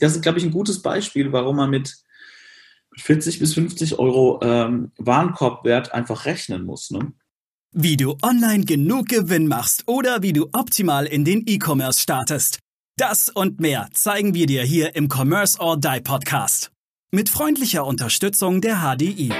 das ist, glaube ich, ein gutes Beispiel, warum man mit 40 bis 50 Euro ähm, Warenkorbwert einfach rechnen muss. Ne? Wie du online genug Gewinn machst oder wie du optimal in den E-Commerce startest. Das und mehr zeigen wir dir hier im Commerce or Die Podcast. Mit freundlicher Unterstützung der HDI.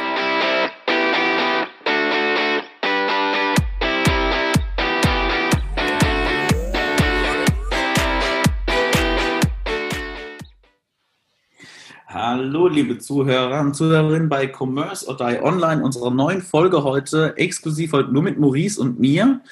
Hallo, liebe Zuhörer und Zuhörerinnen bei Commerce or Die Online, unserer neuen Folge heute, exklusiv heute nur mit Maurice und mir.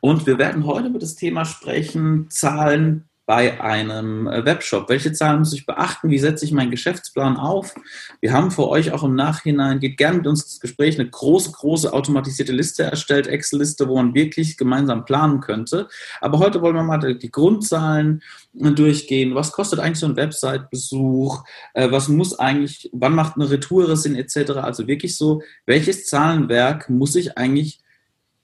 Und wir werden heute über das Thema sprechen, Zahlen, bei einem äh, Webshop? Welche Zahlen muss ich beachten? Wie setze ich meinen Geschäftsplan auf? Wir haben für euch auch im Nachhinein, geht gerne mit uns ins Gespräch, eine große, große automatisierte Liste erstellt, Excel-Liste, wo man wirklich gemeinsam planen könnte. Aber heute wollen wir mal die Grundzahlen äh, durchgehen. Was kostet eigentlich so ein Website-Besuch? Äh, was muss eigentlich, wann macht eine Retour Sinn etc.? Also wirklich so, welches Zahlenwerk muss ich eigentlich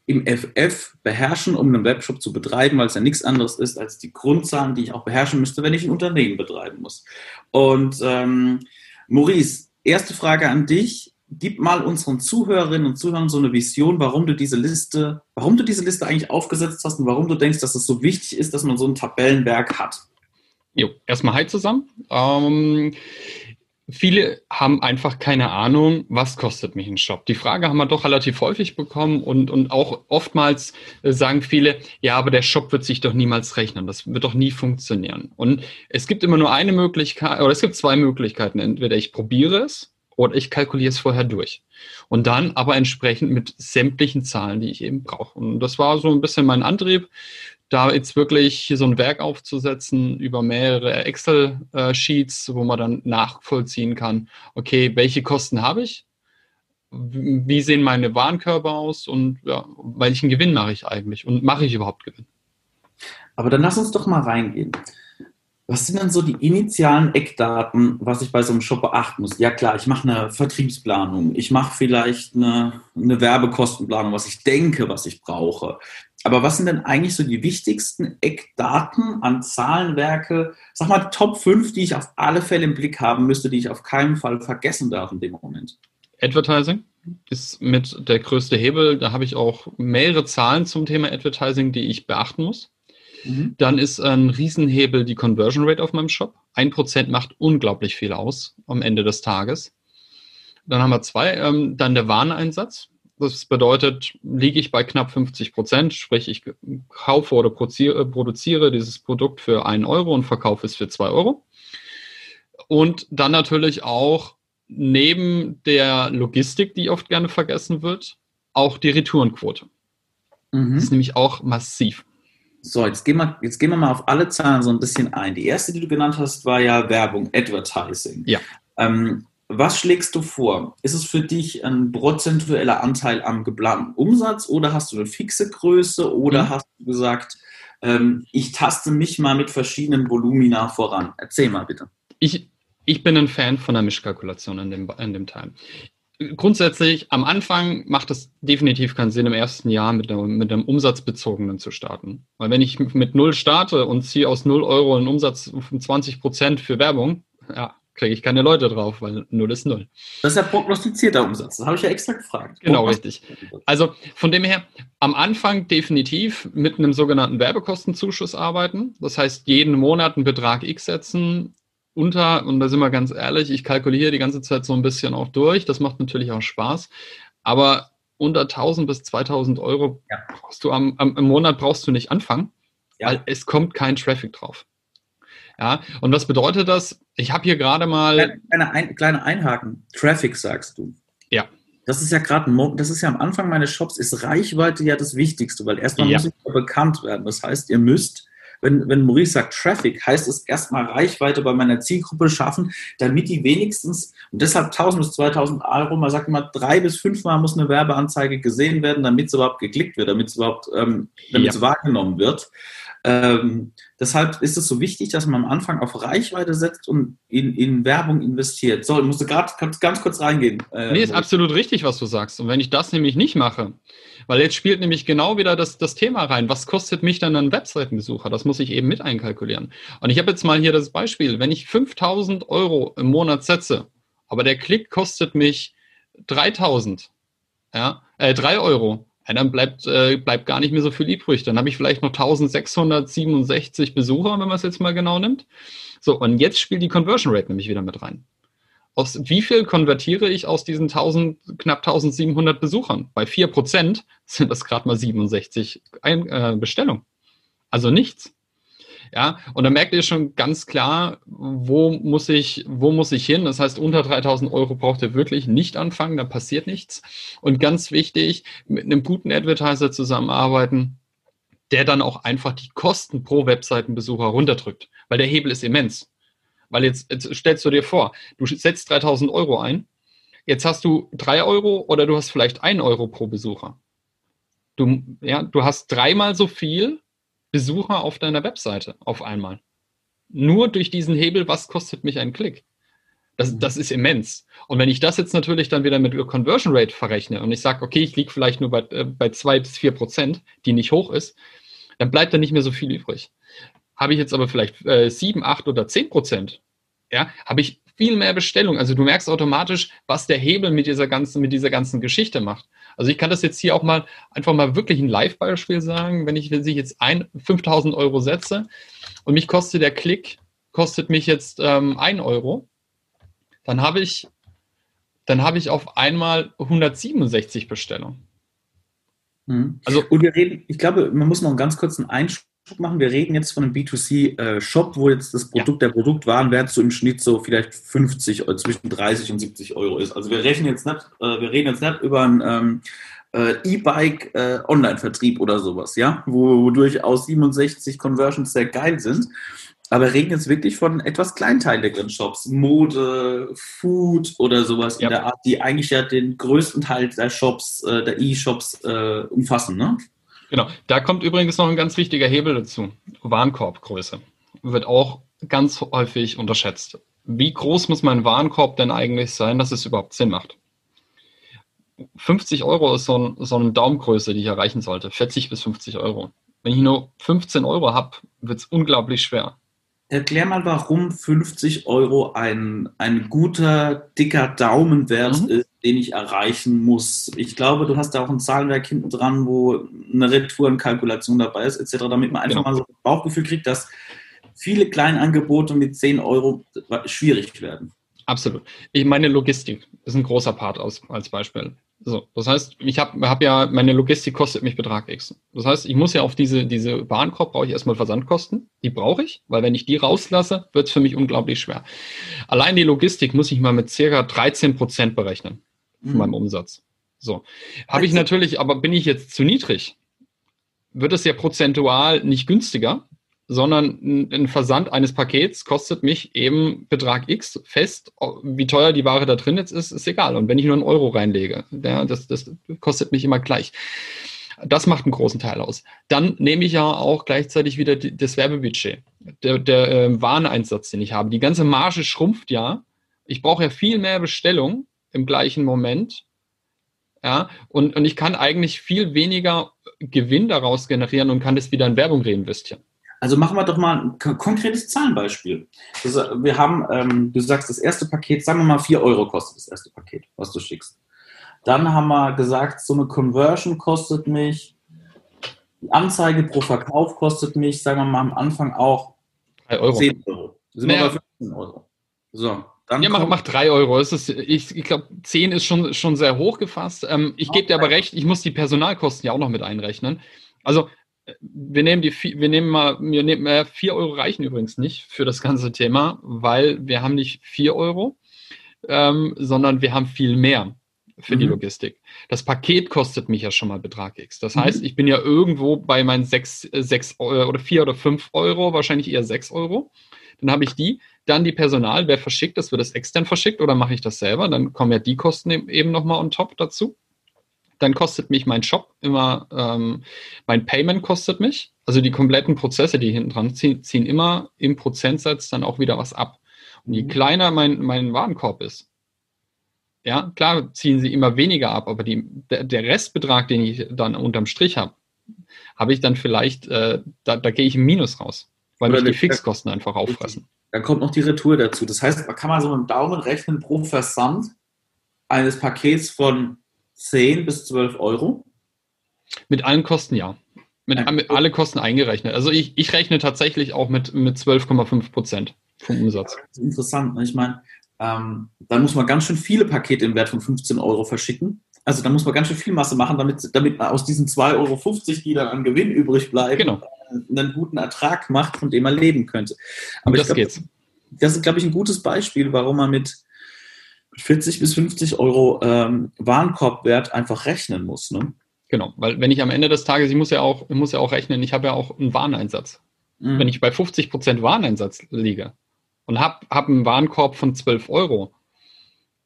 im FF beherrschen, um einen Webshop zu betreiben, weil es ja nichts anderes ist als die Grundzahlen, die ich auch beherrschen müsste, wenn ich ein Unternehmen betreiben muss. Und ähm, Maurice, erste Frage an dich. Gib mal unseren Zuhörerinnen und Zuhörern so eine Vision, warum du diese Liste, warum du diese Liste eigentlich aufgesetzt hast und warum du denkst, dass es so wichtig ist, dass man so ein Tabellenwerk hat. Jo, erstmal hi zusammen. Ähm, Viele haben einfach keine Ahnung, was kostet mich ein Shop. Die Frage haben wir doch relativ häufig bekommen und, und auch oftmals äh, sagen viele, ja, aber der Shop wird sich doch niemals rechnen. Das wird doch nie funktionieren. Und es gibt immer nur eine Möglichkeit, oder es gibt zwei Möglichkeiten. Entweder ich probiere es oder ich kalkuliere es vorher durch. Und dann aber entsprechend mit sämtlichen Zahlen, die ich eben brauche. Und das war so ein bisschen mein Antrieb, da jetzt wirklich hier so ein Werk aufzusetzen über mehrere Excel-Sheets, wo man dann nachvollziehen kann, okay, welche Kosten habe ich? Wie sehen meine Warenkörper aus und ja, welchen Gewinn mache ich eigentlich und mache ich überhaupt Gewinn? Aber dann lass uns doch mal reingehen. Was sind denn so die initialen Eckdaten, was ich bei so einem Shop beachten muss? Ja klar, ich mache eine Vertriebsplanung, ich mache vielleicht eine, eine Werbekostenplanung, was ich denke, was ich brauche. Aber was sind denn eigentlich so die wichtigsten Eckdaten an Zahlenwerke, sag mal Top 5, die ich auf alle Fälle im Blick haben müsste, die ich auf keinen Fall vergessen darf in dem Moment? Advertising ist mit der größte Hebel. Da habe ich auch mehrere Zahlen zum Thema Advertising, die ich beachten muss. Mhm. Dann ist ein Riesenhebel die Conversion Rate auf meinem Shop. Ein Prozent macht unglaublich viel aus am Ende des Tages. Dann haben wir zwei, ähm, dann der Wareneinsatz. Das bedeutet, liege ich bei knapp 50 Prozent, sprich ich kaufe oder produziere, produziere dieses Produkt für einen Euro und verkaufe es für zwei Euro. Und dann natürlich auch neben der Logistik, die oft gerne vergessen wird, auch die Retourenquote. Mhm. Das ist nämlich auch massiv. So, jetzt gehen, wir, jetzt gehen wir mal auf alle Zahlen so ein bisschen ein. Die erste, die du genannt hast, war ja Werbung, Advertising. Ja. Ähm, was schlägst du vor? Ist es für dich ein prozentueller Anteil am geplanten Umsatz oder hast du eine fixe Größe oder mhm. hast du gesagt, ähm, ich taste mich mal mit verschiedenen Volumina voran? Erzähl mal bitte. Ich, ich bin ein Fan von der Mischkalkulation in dem, in dem Teil grundsätzlich am Anfang macht es definitiv keinen Sinn, im ersten Jahr mit, einem, mit einem umsatzbezogenen zu starten. Weil wenn ich mit null starte und ziehe aus null Euro einen Umsatz von 20 Prozent für Werbung, ja, kriege ich keine Leute drauf, weil null ist null. Das ist ja prognostizierter Umsatz. Das habe ich ja extra gefragt. Genau, richtig. Also von dem her, am Anfang definitiv mit einem sogenannten Werbekostenzuschuss arbeiten. Das heißt, jeden Monat einen Betrag X setzen, unter, und da sind wir ganz ehrlich, ich kalkuliere die ganze Zeit so ein bisschen auch durch. Das macht natürlich auch Spaß. Aber unter 1000 bis 2000 Euro ja. brauchst du am, am, im Monat brauchst du nicht anfangen, ja. weil es kommt kein Traffic drauf. Ja, und was bedeutet das? Ich habe hier gerade mal. Kleine, ein, kleine Einhaken. Traffic sagst du. Ja. Das ist ja gerade, das ist ja am Anfang meines Shops, ist Reichweite ja das Wichtigste, weil erstmal ja. muss ich bekannt werden. Das heißt, ihr müsst wenn, wenn Maurice sagt Traffic, heißt es erstmal Reichweite bei meiner Zielgruppe schaffen, damit die wenigstens, und deshalb 1000 bis 2000 Euro, man sagt immer, drei bis fünfmal muss eine Werbeanzeige gesehen werden, damit es überhaupt geklickt wird, damit es überhaupt, ähm, damit ja. es wahrgenommen wird. Ähm, deshalb ist es so wichtig, dass man am Anfang auf Reichweite setzt und in, in Werbung investiert. So, ich musste gerade ganz kurz reingehen. Äh, nee, ist absolut richtig, was du sagst. Und wenn ich das nämlich nicht mache, weil jetzt spielt nämlich genau wieder das, das Thema rein, was kostet mich dann ein Webseitenbesucher? Das muss ich eben mit einkalkulieren. Und ich habe jetzt mal hier das Beispiel, wenn ich 5000 Euro im Monat setze, aber der Klick kostet mich 3000, ja, äh, 3 Euro, ja, dann bleibt, äh, bleibt gar nicht mehr so viel übrig. Dann habe ich vielleicht noch 1667 Besucher, wenn man es jetzt mal genau nimmt. So, und jetzt spielt die Conversion Rate nämlich wieder mit rein. Aus wie viel konvertiere ich aus diesen 1000, knapp 1700 Besuchern? Bei 4% sind das gerade mal 67 Ein äh, Bestellungen. Also nichts. Ja, und da merkt ihr schon ganz klar, wo muss ich, wo muss ich hin? Das heißt, unter 3000 Euro braucht ihr wirklich nicht anfangen, da passiert nichts. Und ganz wichtig, mit einem guten Advertiser zusammenarbeiten, der dann auch einfach die Kosten pro Webseitenbesucher runterdrückt, weil der Hebel ist immens. Weil jetzt, jetzt stellst du dir vor, du setzt 3000 Euro ein, jetzt hast du drei Euro oder du hast vielleicht ein Euro pro Besucher. Du, ja, du hast dreimal so viel Besucher auf deiner Webseite auf einmal. Nur durch diesen Hebel, was kostet mich ein Klick? Das, mhm. das ist immens. Und wenn ich das jetzt natürlich dann wieder mit Conversion Rate verrechne und ich sage, okay, ich liege vielleicht nur bei, äh, bei zwei bis vier Prozent, die nicht hoch ist, dann bleibt da nicht mehr so viel übrig. Habe ich jetzt aber vielleicht äh, sieben, acht oder zehn Prozent, ja, habe ich viel mehr Bestellung. Also du merkst automatisch, was der Hebel mit dieser ganzen, mit dieser ganzen Geschichte macht. Also ich kann das jetzt hier auch mal einfach mal wirklich ein Live-Beispiel sagen. Wenn ich, wenn ich jetzt ein, 5000 Euro setze und mich kostet der Klick, kostet mich jetzt ähm, 1 Euro, dann habe ich, dann habe ich auf einmal 167 Bestellungen. Mhm. Also, und wir reden, ich glaube, man muss noch einen ganz kurzen Einschub machen. Wir reden jetzt von einem B2C-Shop, äh, wo jetzt das Produkt, ja. der Produktwarenwert so im Schnitt so vielleicht 50 oder zwischen 30 und 70 Euro ist. Also wir rechnen jetzt nicht, äh, wir reden jetzt nicht über ein ähm, äh, E-Bike äh, Online-Vertrieb oder sowas, ja, wo, wo durchaus 67 Conversions sehr geil sind. Aber wir reden jetzt wirklich von etwas kleinteiligeren Shops, Mode, Food oder sowas ja. in der Art, die eigentlich ja den größten Teil der Shops, äh, der E-Shops äh, umfassen, ne? Genau. Da kommt übrigens noch ein ganz wichtiger Hebel dazu. Warenkorbgröße. Wird auch ganz häufig unterschätzt. Wie groß muss mein Warenkorb denn eigentlich sein, dass es überhaupt Sinn macht? 50 Euro ist so, ein, so eine Daumengröße, die ich erreichen sollte. 40 bis 50 Euro. Wenn ich nur 15 Euro habe, wird es unglaublich schwer. Erklär mal, warum 50 Euro ein, ein guter, dicker Daumenwert mhm. ist, den ich erreichen muss. Ich glaube, du hast da auch ein Zahlenwerk hinten dran, wo eine Retourenkalkulation dabei ist, etc., damit man einfach genau. mal so ein Bauchgefühl kriegt, dass viele Kleinangebote mit 10 Euro schwierig werden. Absolut. Ich meine Logistik ist ein großer Part aus, als Beispiel. So, das heißt, ich habe hab ja, meine Logistik kostet mich Betrag X. Das heißt, ich muss ja auf diese, diese Warenkorb brauche ich erstmal Versandkosten. Die brauche ich, weil wenn ich die rauslasse, wird es für mich unglaublich schwer. Allein die Logistik muss ich mal mit circa 13 Prozent berechnen von mhm. meinem Umsatz. So. Habe ich natürlich, aber bin ich jetzt zu niedrig, wird es ja prozentual nicht günstiger, sondern ein Versand eines Pakets kostet mich eben Betrag X fest. Wie teuer die Ware da drin jetzt ist, ist egal. Und wenn ich nur einen Euro reinlege, ja, das, das kostet mich immer gleich. Das macht einen großen Teil aus. Dann nehme ich ja auch gleichzeitig wieder das Werbebudget, der, der äh, Wareneinsatz, den ich habe. Die ganze Marge schrumpft ja. Ich brauche ja viel mehr Bestellung im gleichen Moment. Ja, und, und ich kann eigentlich viel weniger Gewinn daraus generieren und kann das wieder in Werbung reinvestieren. Also machen wir doch mal ein konkretes Zahlenbeispiel. Also wir haben, ähm, du sagst, das erste Paket, sagen wir mal 4 Euro kostet das erste Paket, was du schickst. Dann haben wir gesagt, so eine Conversion kostet mich, die Anzeige pro Verkauf kostet mich, sagen wir mal am Anfang auch 3 Euro. 10 Euro. Sind naja. wir bei 15 Euro. So. Dann ja, mach, mach 3 Euro. Das ist, ich ich glaube, 10 ist schon, schon sehr hoch gefasst. Ähm, ich gebe dir aber recht, ich muss die Personalkosten ja auch noch mit einrechnen. Also wir nehmen die, wir nehmen mal, wir nehmen äh, 4 Euro reichen übrigens nicht für das ganze Thema, weil wir haben nicht 4 Euro, ähm, sondern wir haben viel mehr für mhm. die Logistik. Das Paket kostet mich ja schon mal Betrag X. Das mhm. heißt, ich bin ja irgendwo bei meinen 6, 6 äh, oder 4 oder 5 Euro, wahrscheinlich eher 6 Euro. Dann habe ich die, dann die Personal, wer verschickt das, wird das extern verschickt oder mache ich das selber? Dann kommen ja die Kosten eben nochmal on top dazu. dann kostet mich mein Shop immer, ähm, mein Payment kostet mich. Also die kompletten Prozesse, die hinten dran ziehen, ziehen immer im Prozentsatz dann auch wieder was ab. Und je mhm. kleiner mein, mein Warenkorb ist, ja, klar ziehen sie immer weniger ab, aber die, der, der Restbetrag, den ich dann unterm Strich habe, habe ich dann vielleicht, äh, da, da gehe ich im Minus raus, weil mich die Fixkosten einfach auffressen. Dann kommt noch die Retour dazu. Das heißt, man kann mal so mit dem Daumen rechnen pro Versand eines Pakets von 10 bis 12 Euro. Mit allen Kosten ja. Mit, mit alle Kosten eingerechnet. Also ich, ich rechne tatsächlich auch mit, mit 12,5 Prozent vom Umsatz. Das ist interessant. Ne? Ich meine, ähm, dann muss man ganz schön viele Pakete im Wert von 15 Euro verschicken. Also da muss man ganz schön viel Masse machen, damit, damit man aus diesen 2,50 Euro, die dann an Gewinn übrig bleiben, genau. Einen guten Ertrag macht, von dem man leben könnte. Aber das glaub, geht's. Das ist, glaube ich, ein gutes Beispiel, warum man mit 40 bis 50 Euro ähm, Warenkorbwert einfach rechnen muss. Ne? Genau, weil wenn ich am Ende des Tages, ich muss ja auch, ich muss ja auch rechnen, ich habe ja auch einen Wareneinsatz. Mhm. Wenn ich bei 50 Prozent Wareneinsatz liege und habe hab einen Warenkorb von 12 Euro,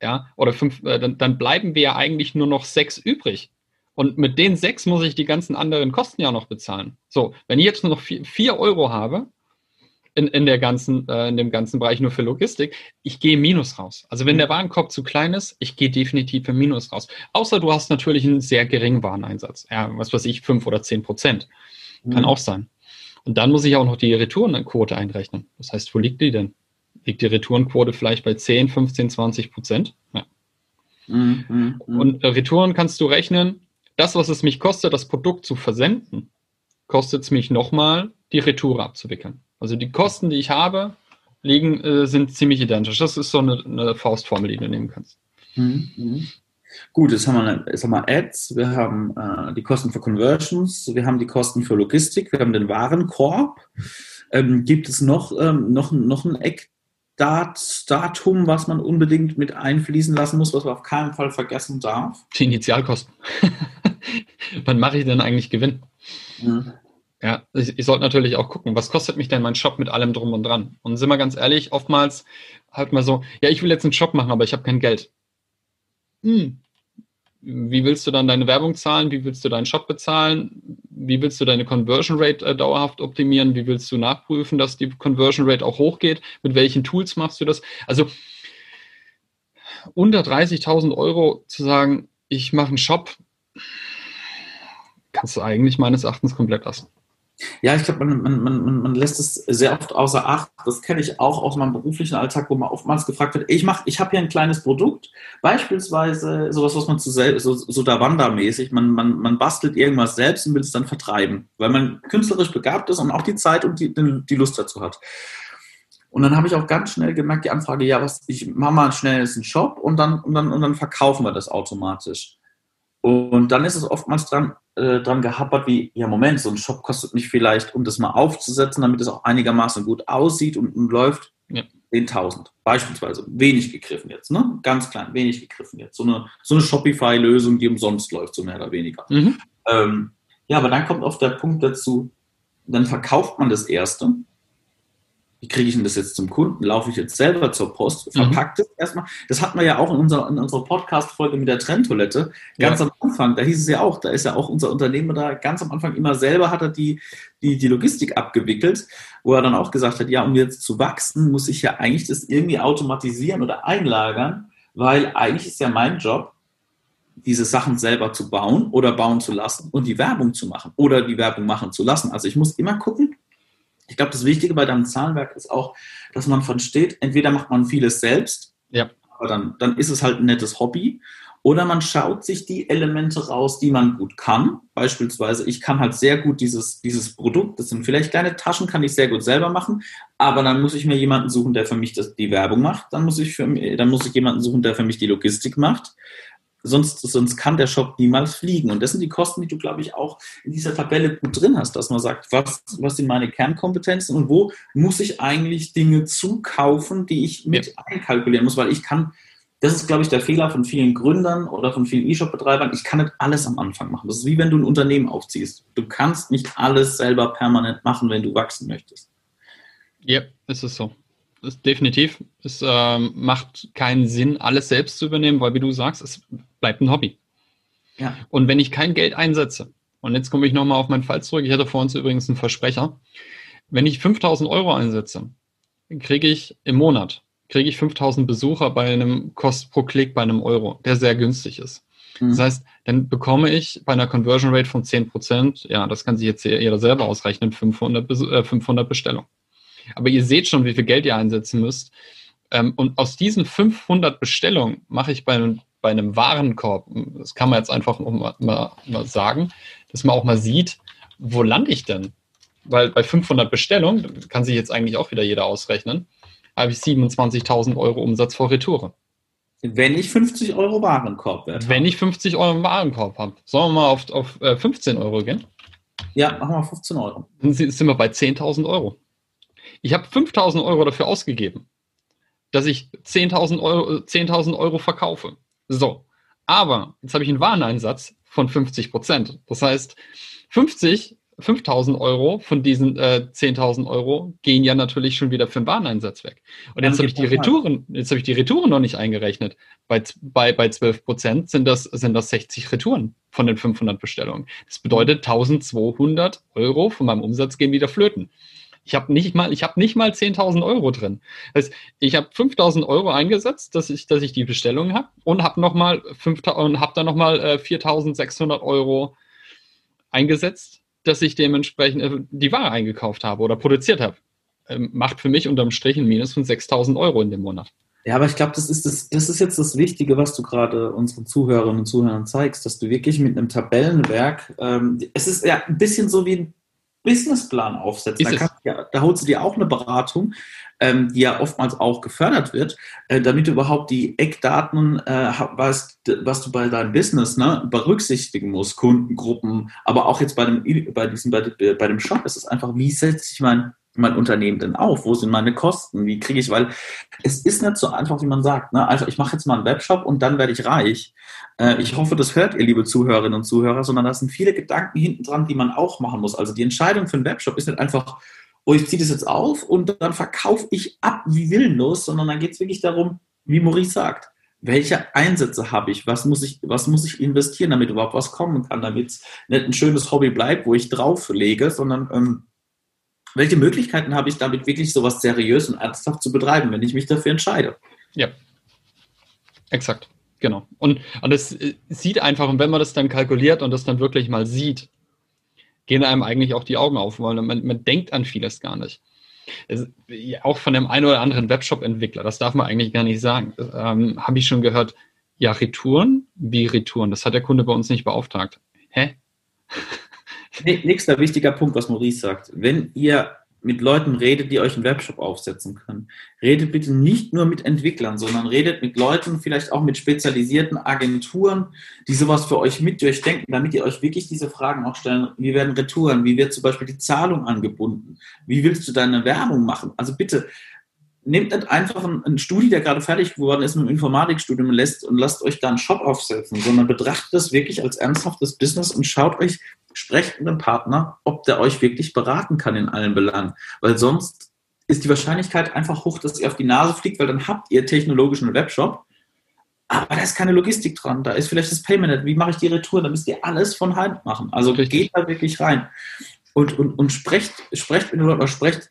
ja, oder fünf, äh, dann, dann bleiben wir ja eigentlich nur noch sechs übrig. Und mit den sechs muss ich die ganzen anderen Kosten ja noch bezahlen. So, wenn ich jetzt nur noch vier, vier Euro habe in, in, der ganzen, äh, in dem ganzen Bereich nur für Logistik, ich gehe Minus raus. Also wenn der Warenkorb zu klein ist, ich gehe definitiv im Minus raus. Außer du hast natürlich einen sehr geringen Wareneinsatz. Ja, was weiß ich, fünf oder zehn Prozent. Kann mhm. auch sein. Und dann muss ich auch noch die Retourenquote einrechnen. Das heißt, wo liegt die denn? liegt die Retourenquote vielleicht bei 10, 15, 20 Prozent. Ja. Mm, mm. Und äh, Retouren kannst du rechnen, das, was es mich kostet, das Produkt zu versenden, kostet es mich nochmal, die Retour abzuwickeln. Also die Kosten, die ich habe, liegen, äh, sind ziemlich identisch. Das ist so eine, eine Faustformel, die du nehmen kannst. Mhm, mhm. Gut, jetzt haben wir, jetzt haben wir Ads, wir haben äh, die Kosten für Conversions, wir haben die Kosten für Logistik, wir haben den Warenkorb. Ähm, gibt es noch, ähm, noch, noch ein Eck, Dat Datum, was man unbedingt mit einfließen lassen muss, was man auf keinen Fall vergessen darf? Die Initialkosten. Wann mache ich denn eigentlich Gewinn? Ja, ja ich, ich sollte natürlich auch gucken, was kostet mich denn mein Shop mit allem drum und dran? Und sind wir ganz ehrlich, oftmals halt mal so, ja, ich will jetzt einen Shop machen, aber ich habe kein Geld. Hm, wie willst du dann deine Werbung zahlen? Wie willst du deinen Shop bezahlen? Wie willst du deine Conversion Rate äh, dauerhaft optimieren? Wie willst du nachprüfen, dass die Conversion Rate auch hochgeht? Mit welchen Tools machst du das? Also unter 30.000 Euro zu sagen, ich mache einen Shop, kannst du eigentlich meines Erachtens komplett lassen. Ja, ich glaube, man, man, man, man lässt es sehr oft außer Acht. Das kenne ich auch aus meinem beruflichen Alltag, wo man oftmals gefragt wird, ich ich habe hier ein kleines Produkt, beispielsweise sowas, was man zu selbst, so, so Davanda-mäßig, man, man, man bastelt irgendwas selbst und will es dann vertreiben, weil man künstlerisch begabt ist und auch die Zeit und die, die Lust dazu hat. Und dann habe ich auch ganz schnell gemerkt, die Anfrage, ja, was, ich mache mal schnell einen Shop und dann, und, dann, und dann verkaufen wir das automatisch. Und dann ist es oftmals dran, äh, dran gehappert, wie, ja, Moment, so ein Shop kostet mich vielleicht, um das mal aufzusetzen, damit es auch einigermaßen gut aussieht und, und läuft, ja. 10.000. Beispielsweise. Wenig gegriffen jetzt, ne? Ganz klein, wenig gegriffen jetzt. So eine, so eine Shopify-Lösung, die umsonst läuft, so mehr oder weniger. Mhm. Ähm, ja, aber dann kommt oft der Punkt dazu, dann verkauft man das erste wie kriege ich denn das jetzt zum Kunden? Laufe ich jetzt selber zur Post? Mhm. Verpackt es erstmal. Das hatten wir ja auch in unserer, in unserer Podcast-Folge mit der Trenntoilette. Ganz ja. am Anfang, da hieß es ja auch, da ist ja auch unser Unternehmer da ganz am Anfang immer selber hat er die, die, die Logistik abgewickelt, wo er dann auch gesagt hat, ja, um jetzt zu wachsen, muss ich ja eigentlich das irgendwie automatisieren oder einlagern, weil eigentlich ist ja mein Job, diese Sachen selber zu bauen oder bauen zu lassen und die Werbung zu machen oder die Werbung machen zu lassen. Also ich muss immer gucken, ich glaube, das Wichtige bei deinem Zahlenwerk ist auch, dass man versteht, entweder macht man vieles selbst, ja. aber dann, dann ist es halt ein nettes Hobby, oder man schaut sich die Elemente raus, die man gut kann. Beispielsweise, ich kann halt sehr gut dieses, dieses Produkt, das sind vielleicht kleine Taschen, kann ich sehr gut selber machen, aber dann muss ich mir jemanden suchen, der für mich das, die Werbung macht. Dann muss, ich für, dann muss ich jemanden suchen, der für mich die Logistik macht sonst, sonst kann der Shop niemals fliegen. Und das sind die Kosten, die du, glaube ich, auch in dieser Tabelle gut drin hast, dass man sagt, was, was sind meine Kernkompetenzen und wo muss ich eigentlich Dinge zukaufen, die ich mit ja. einkalkulieren muss, weil ich kann, das ist, glaube ich, der Fehler von vielen Gründern oder von vielen E-Shop-Betreibern. Ich kann nicht alles am Anfang machen. Das ist wie wenn du ein Unternehmen aufziehst. Du kannst nicht alles selber permanent machen, wenn du wachsen möchtest. Ja, ist es so ist definitiv. Es ähm, macht keinen Sinn, alles selbst zu übernehmen, weil, wie du sagst, es bleibt ein Hobby. Ja. Und wenn ich kein Geld einsetze, und jetzt komme ich nochmal auf meinen Fall zurück, ich hatte vor uns übrigens einen Versprecher, wenn ich 5000 Euro einsetze, kriege ich im Monat, kriege ich 5000 Besucher bei einem Kost pro Klick bei einem Euro, der sehr günstig ist. Mhm. Das heißt, dann bekomme ich bei einer Conversion Rate von 10%, ja, das kann sich jetzt jeder selber ausrechnen, 500, äh, 500 Bestellungen. Aber ihr seht schon, wie viel Geld ihr einsetzen müsst. Ähm, und aus diesen 500 Bestellungen mache ich bei einem, bei einem Warenkorb, das kann man jetzt einfach mal, mal, mal sagen, dass man auch mal sieht, wo lande ich denn? Weil bei 500 Bestellungen, kann sich jetzt eigentlich auch wieder jeder ausrechnen, habe ich 27.000 Euro Umsatz vor Retoure. Wenn ich 50 Euro Warenkorb werde. Wenn ich 50 Euro Warenkorb habe. Sollen wir mal auf, auf 15 äh, Euro gehen? Ja, machen wir 15 Euro. Dann sind wir bei 10.000 Euro. Ich habe 5.000 Euro dafür ausgegeben, dass ich 10.000 Euro, 10 Euro verkaufe. So. Aber jetzt habe ich einen Wareneinsatz von 50 Prozent. Das heißt, 50 5000 Euro von diesen äh, 10.000 Euro gehen ja natürlich schon wieder für den Wareneinsatz weg. Und jetzt habe ich die Retouren, jetzt habe ich die Retouren noch nicht eingerechnet. Bei, bei, bei 12 Prozent sind das, sind das 60 Retouren von den 500 Bestellungen. Das bedeutet 1200 Euro von meinem Umsatz gehen wieder flöten. Ich habe nicht mal, ich mal 10.000 Euro drin. Das heißt, ich habe 5.000 Euro eingesetzt, dass ich, dass ich die Bestellung habe und habe noch mal 5, und habe dann noch mal äh, 4.600 Euro eingesetzt dass ich dementsprechend äh, die Ware eingekauft habe oder produziert habe. Ähm, macht für mich unterm Strich ein Minus von 6000 Euro in dem Monat. Ja, aber ich glaube, das ist, das, das ist jetzt das Wichtige, was du gerade unseren Zuhörerinnen und Zuhörern zeigst, dass du wirklich mit einem Tabellenwerk, ähm, es ist ja ein bisschen so wie ein Businessplan aufsetzen. Da, kannst, ja, da holst du dir auch eine Beratung, ähm, die ja oftmals auch gefördert wird, äh, damit du überhaupt die Eckdaten äh, weißt, was du bei deinem Business ne, berücksichtigen musst, Kundengruppen, aber auch jetzt bei dem, bei diesem, bei, bei dem Shop ist es einfach, wie setze ich mein mein Unternehmen denn auf? Wo sind meine Kosten? Wie kriege ich, weil es ist nicht so einfach, wie man sagt. Ne? Also ich mache jetzt mal einen Webshop und dann werde ich reich. Äh, ich hoffe, das hört ihr, liebe Zuhörerinnen und Zuhörer, sondern da sind viele Gedanken hinten dran, die man auch machen muss. Also die Entscheidung für einen Webshop ist nicht einfach, oh, ich ziehe das jetzt auf und dann verkaufe ich ab wie willenlos, sondern dann geht es wirklich darum, wie Maurice sagt, welche Einsätze habe ich? Was muss ich, was muss ich investieren, damit überhaupt was kommen kann, damit es nicht ein schönes Hobby bleibt, wo ich drauflege, sondern ähm, welche Möglichkeiten habe ich damit wirklich sowas seriös und ernsthaft zu betreiben, wenn ich mich dafür entscheide? Ja, exakt, genau. Und, und es äh, sieht einfach, und wenn man das dann kalkuliert und das dann wirklich mal sieht, gehen einem eigentlich auch die Augen auf, weil man, man denkt an vieles gar nicht. Es, auch von dem einen oder anderen Webshop-Entwickler, das darf man eigentlich gar nicht sagen, ähm, habe ich schon gehört, ja, Retouren? Wie Retouren? Das hat der Kunde bei uns nicht beauftragt. Hä? Nächster wichtiger Punkt, was Maurice sagt. Wenn ihr mit Leuten redet, die euch einen Webshop aufsetzen können. Redet bitte nicht nur mit Entwicklern, sondern redet mit Leuten, vielleicht auch mit spezialisierten Agenturen, die sowas für euch mit durchdenken, damit ihr euch wirklich diese Fragen auch stellen. Wie werden Retouren? Wie wird zum Beispiel die Zahlung angebunden? Wie willst du deine Werbung machen? Also bitte, nehmt nicht einfach einen, Studi, der gerade fertig geworden ist mit dem Informatikstudium und, lässt, und lasst euch da einen Shop aufsetzen, sondern betrachtet das wirklich als ernsthaftes Business und schaut euch, sprecht mit dem Partner, ob der euch wirklich beraten kann in allen Belangen. Weil sonst ist die Wahrscheinlichkeit einfach hoch, dass ihr auf die Nase fliegt, weil dann habt ihr technologischen Webshop, aber da ist keine Logistik dran. Da ist vielleicht das Payment. Wie mache ich die Retour? Da müsst ihr alles von Hand machen. Also Richtig. geht da wirklich rein. Und, und, und sprecht, sprecht mit den Leuten, sprecht,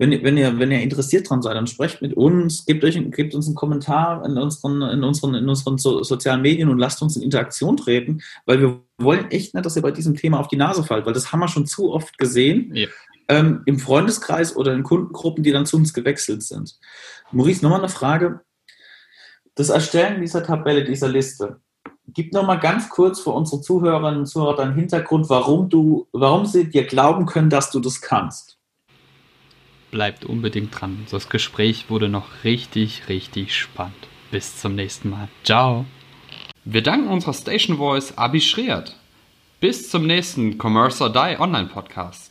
wenn, wenn, ihr, wenn ihr interessiert dran seid, dann sprecht mit uns, gebt, euch, gebt uns einen Kommentar in unseren, in unseren, in unseren so, sozialen Medien und lasst uns in Interaktion treten, weil wir wollen echt nicht, dass ihr bei diesem Thema auf die Nase fallt, weil das haben wir schon zu oft gesehen. Ja. Ähm, Im Freundeskreis oder in Kundengruppen, die dann zu uns gewechselt sind. Maurice, nochmal eine Frage. Das Erstellen dieser Tabelle, dieser Liste, gib nochmal ganz kurz für unsere Zuhörerinnen und Zuhörer deinen Hintergrund, warum du, warum sie dir glauben können, dass du das kannst bleibt unbedingt dran. Das Gespräch wurde noch richtig, richtig spannend. Bis zum nächsten Mal. Ciao. Wir danken unserer Station Voice Abi Schreert. Bis zum nächsten Commerce or Die Online Podcast.